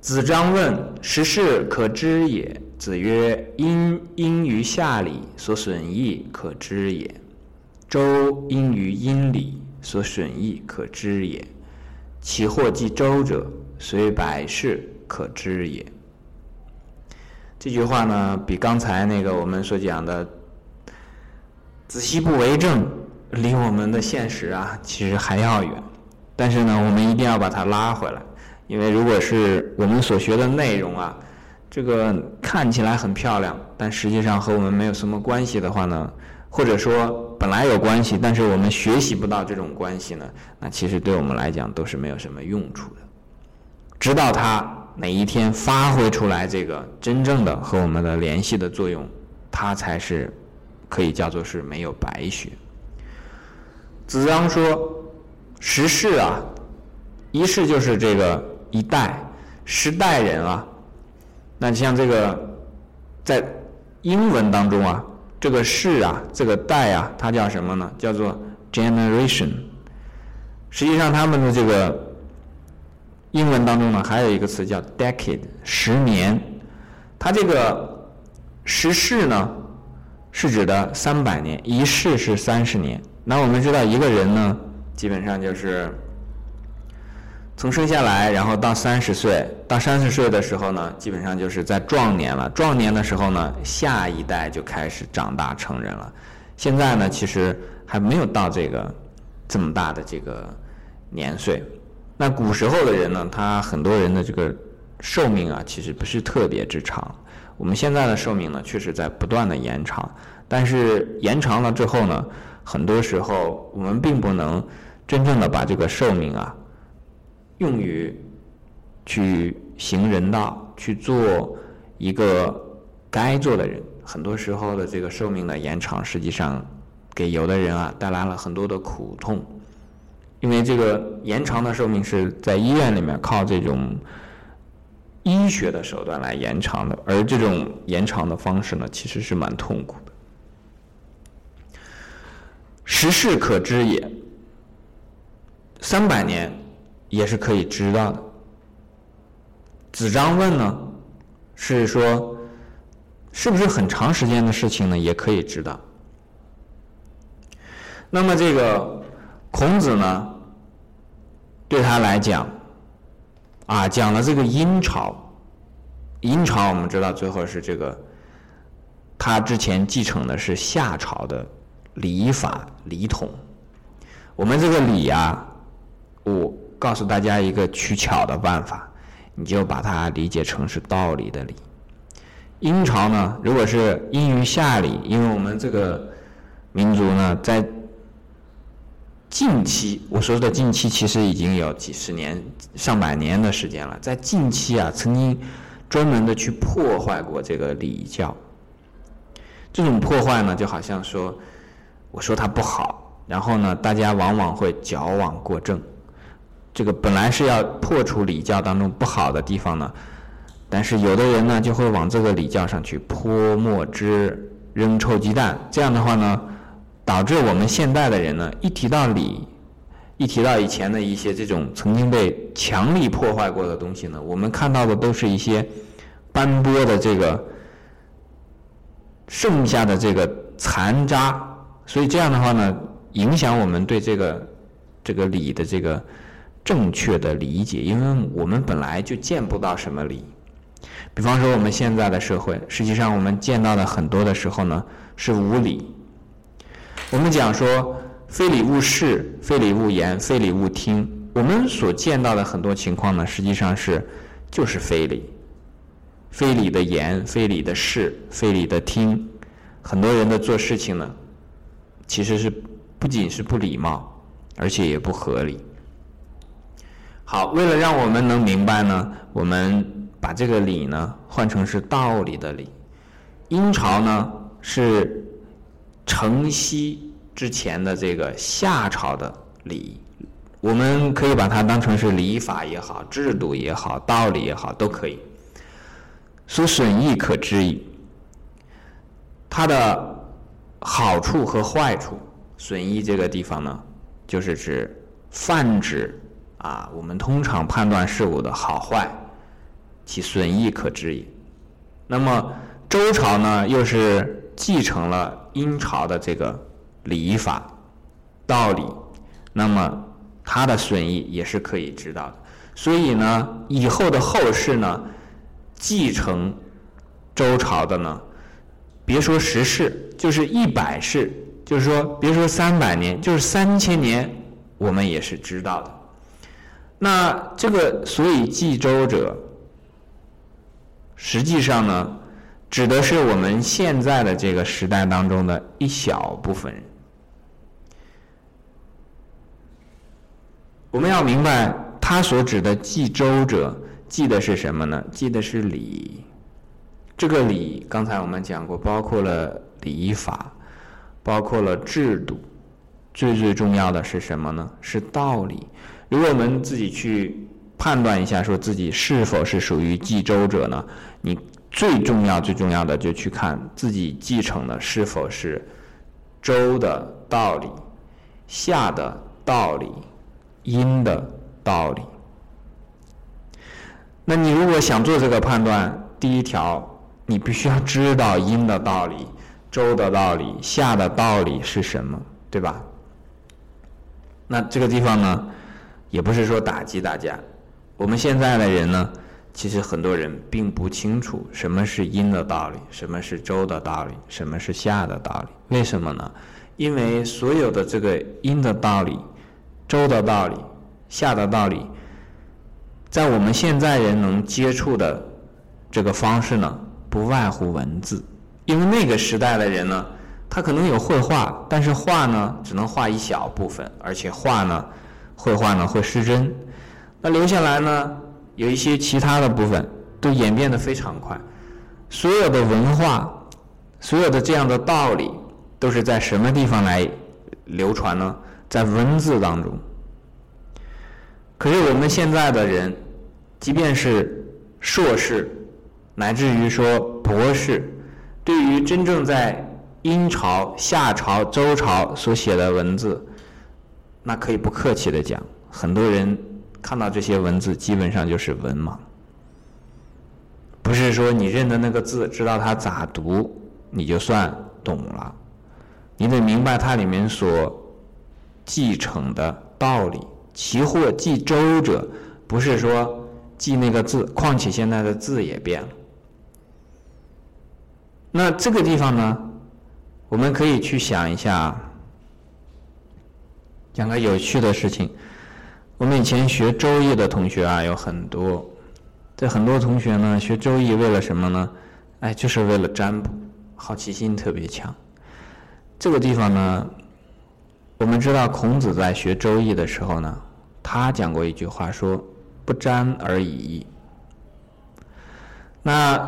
子张问：“时事可知也？”子曰：“因因于下礼，所损益可知也；周因于阴礼，所损益可知也。其祸继周者，虽百世可知也。”这句话呢，比刚才那个我们所讲的“子息不为政”离我们的现实啊，其实还要远。但是呢，我们一定要把它拉回来，因为如果是我们所学的内容啊，这个看起来很漂亮，但实际上和我们没有什么关系的话呢，或者说本来有关系，但是我们学习不到这种关系呢，那其实对我们来讲都是没有什么用处的。直到它哪一天发挥出来这个真正的和我们的联系的作用，它才是可以叫做是没有白学。子张说。十世啊，一世就是这个一代，十代人啊。那像这个，在英文当中啊，这个世啊，这个代啊，它叫什么呢？叫做 generation。实际上，他们的这个英文当中呢，还有一个词叫 decade，十年。它这个十世呢，是指的三百年，一世是三十年。那我们知道一个人呢。基本上就是从生下来，然后到三十岁，到三十岁的时候呢，基本上就是在壮年了。壮年的时候呢，下一代就开始长大成人了。现在呢，其实还没有到这个这么大的这个年岁。那古时候的人呢，他很多人的这个寿命啊，其实不是特别之长。我们现在的寿命呢，确实在不断的延长，但是延长了之后呢，很多时候我们并不能。真正的把这个寿命啊，用于去行人道，去做一个该做的人，很多时候的这个寿命的延长，实际上给有的人啊带来了很多的苦痛，因为这个延长的寿命是在医院里面靠这种医学的手段来延长的，而这种延长的方式呢，其实是蛮痛苦的。时事可知也。三百年也是可以知道的。子张问呢，是说是不是很长时间的事情呢？也可以知道。那么这个孔子呢，对他来讲，啊，讲了这个殷朝，殷朝我们知道最后是这个，他之前继承的是夏朝的礼法礼统，我们这个礼啊。我告诉大家一个取巧的办法，你就把它理解成是道理的理。殷朝呢，如果是殷于夏礼，因为我们这个民族呢，在近期，我说的近期其实已经有几十年、上百年的时间了，在近期啊，曾经专门的去破坏过这个礼教。这种破坏呢，就好像说，我说它不好，然后呢，大家往往会矫枉过正。这个本来是要破除礼教当中不好的地方呢，但是有的人呢就会往这个礼教上去泼墨汁、扔臭鸡蛋。这样的话呢，导致我们现代的人呢，一提到礼，一提到以前的一些这种曾经被强力破坏过的东西呢，我们看到的都是一些斑驳的这个剩下的这个残渣。所以这样的话呢，影响我们对这个这个礼的这个。正确的理解，因为我们本来就见不到什么理。比方说，我们现在的社会，实际上我们见到的很多的时候呢，是无理。我们讲说，非礼勿视，非礼勿言，非礼勿听。我们所见到的很多情况呢，实际上是就是非礼，非礼的言，非礼的事，非礼的听。很多人的做事情呢，其实是不仅是不礼貌，而且也不合理。好，为了让我们能明白呢，我们把这个礼呢换成是道理的礼。殷朝呢是承袭之前的这个夏朝的礼，我们可以把它当成是礼法也好，制度也好，道理也好，都可以。所损益可知矣。它的好处和坏处，损益这个地方呢，就是指泛指。啊，我们通常判断事物的好坏，其损益可知也。那么周朝呢，又是继承了殷朝的这个礼法道理，那么它的损益也是可以知道的。所以呢，以后的后世呢，继承周朝的呢，别说十世，就是一百世，就是说别说三百年，就是三千年，我们也是知道的。那这个所以继周者。实际上呢，指的是我们现在的这个时代当中的一小部分人。我们要明白，他所指的记周者，记的是什么呢？记的是礼。这个礼，刚才我们讲过，包括了礼法，包括了制度，最最重要的是什么呢？是道理。如果我们自己去。判断一下，说自己是否是属于继周者呢？你最重要、最重要的就去看自己继承的是否是周的道理、夏的道理、殷的道理。那你如果想做这个判断，第一条，你必须要知道殷的道理、周的道理、夏的道理是什么，对吧？那这个地方呢，也不是说打击大家。我们现在的人呢，其实很多人并不清楚什么是阴的道理，什么是周的道理，什么是夏的道理。为什么呢？因为所有的这个阴的道理、周的道理、夏的道理，在我们现在人能接触的这个方式呢，不外乎文字。因为那个时代的人呢，他可能有绘画，但是画呢，只能画一小部分，而且画呢，绘画呢会失真。那留下来呢？有一些其他的部分都演变得非常快。所有的文化，所有的这样的道理，都是在什么地方来流传呢？在文字当中。可是我们现在的人，即便是硕士，乃至于说博士，对于真正在殷朝、夏朝、周朝所写的文字，那可以不客气的讲，很多人。看到这些文字，基本上就是文盲。不是说你认得那个字，知道它咋读，你就算懂了。你得明白它里面所继承的道理。其或记周者，不是说记那个字，况且现在的字也变了。那这个地方呢，我们可以去想一下，讲个有趣的事情。我们以前学《周易》的同学啊，有很多。这很多同学呢，学《周易》为了什么呢？哎，就是为了占卜，好奇心特别强。这个地方呢，我们知道孔子在学《周易》的时候呢，他讲过一句话，说“不占而已”。那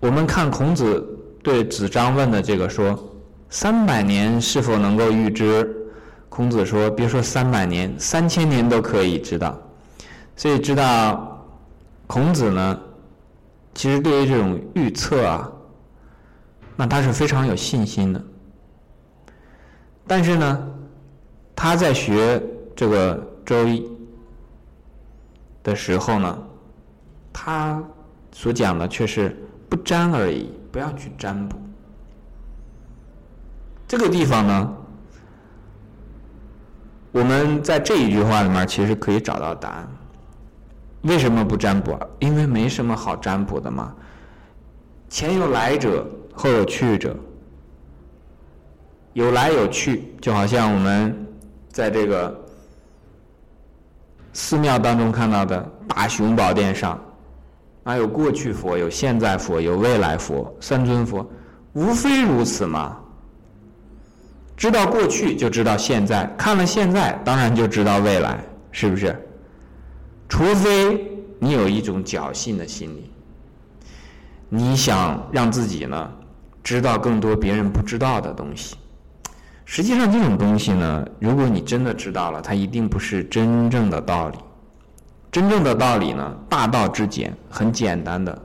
我们看孔子对子张问的这个说：“三百年是否能够预知？”孔子说：“别说三百年，三千年都可以知道。”所以知道孔子呢，其实对于这种预测啊，那他是非常有信心的。但是呢，他在学这个《周易》的时候呢，他所讲的却是不占而已，不要去占卜。这个地方呢？我们在这一句话里面其实可以找到答案。为什么不占卜？因为没什么好占卜的嘛。前有来者，后有去者，有来有去，就好像我们在这个寺庙当中看到的大雄宝殿上，啊，有过去佛，有现在佛，有未来佛，三尊佛，无非如此嘛。知道过去就知道现在，看了现在当然就知道未来，是不是？除非你有一种侥幸的心理，你想让自己呢知道更多别人不知道的东西。实际上这种东西呢，如果你真的知道了，它一定不是真正的道理。真正的道理呢，大道至简，很简单的，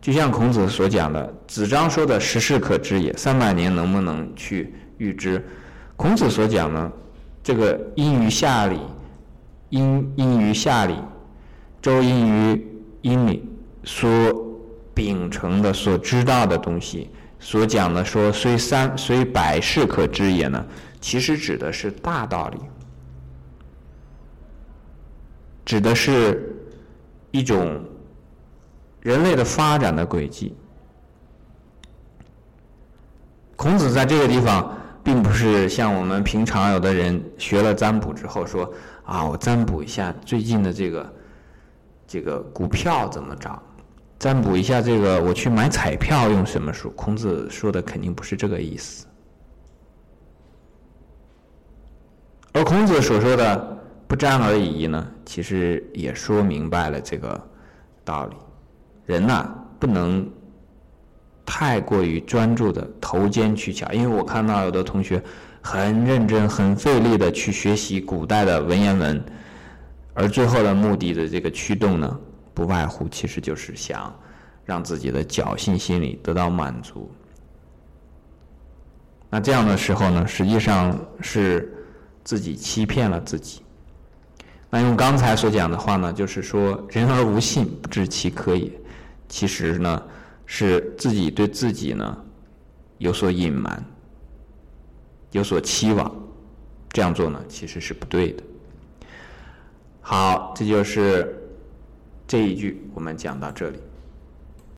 就像孔子所讲的，子张说的“时事可知也”，三百年能不能去？预知，孔子所讲呢，这个殷于夏礼，殷殷于夏礼，周殷于殷礼，所秉承的、所知道的东西，所讲的说“虽三虽百世可知也”呢，其实指的是大道理，指的是一种人类的发展的轨迹。孔子在这个地方，并不是像我们平常有的人学了占卜之后说啊，我占卜一下最近的这个这个股票怎么涨，占卜一下这个我去买彩票用什么数。孔子说的肯定不是这个意思，而孔子所说的不占而已呢，其实也说明白了这个道理。人呐，不能。太过于专注的头尖取巧，因为我看到有的同学很认真、很费力的去学习古代的文言文，而最后的目的的这个驱动呢，不外乎其实就是想让自己的侥幸心理得到满足。那这样的时候呢，实际上是自己欺骗了自己。那用刚才所讲的话呢，就是说“人而无信，不知其可也”。其实呢。是自己对自己呢有所隐瞒，有所期望，这样做呢其实是不对的。好，这就是这一句，我们讲到这里。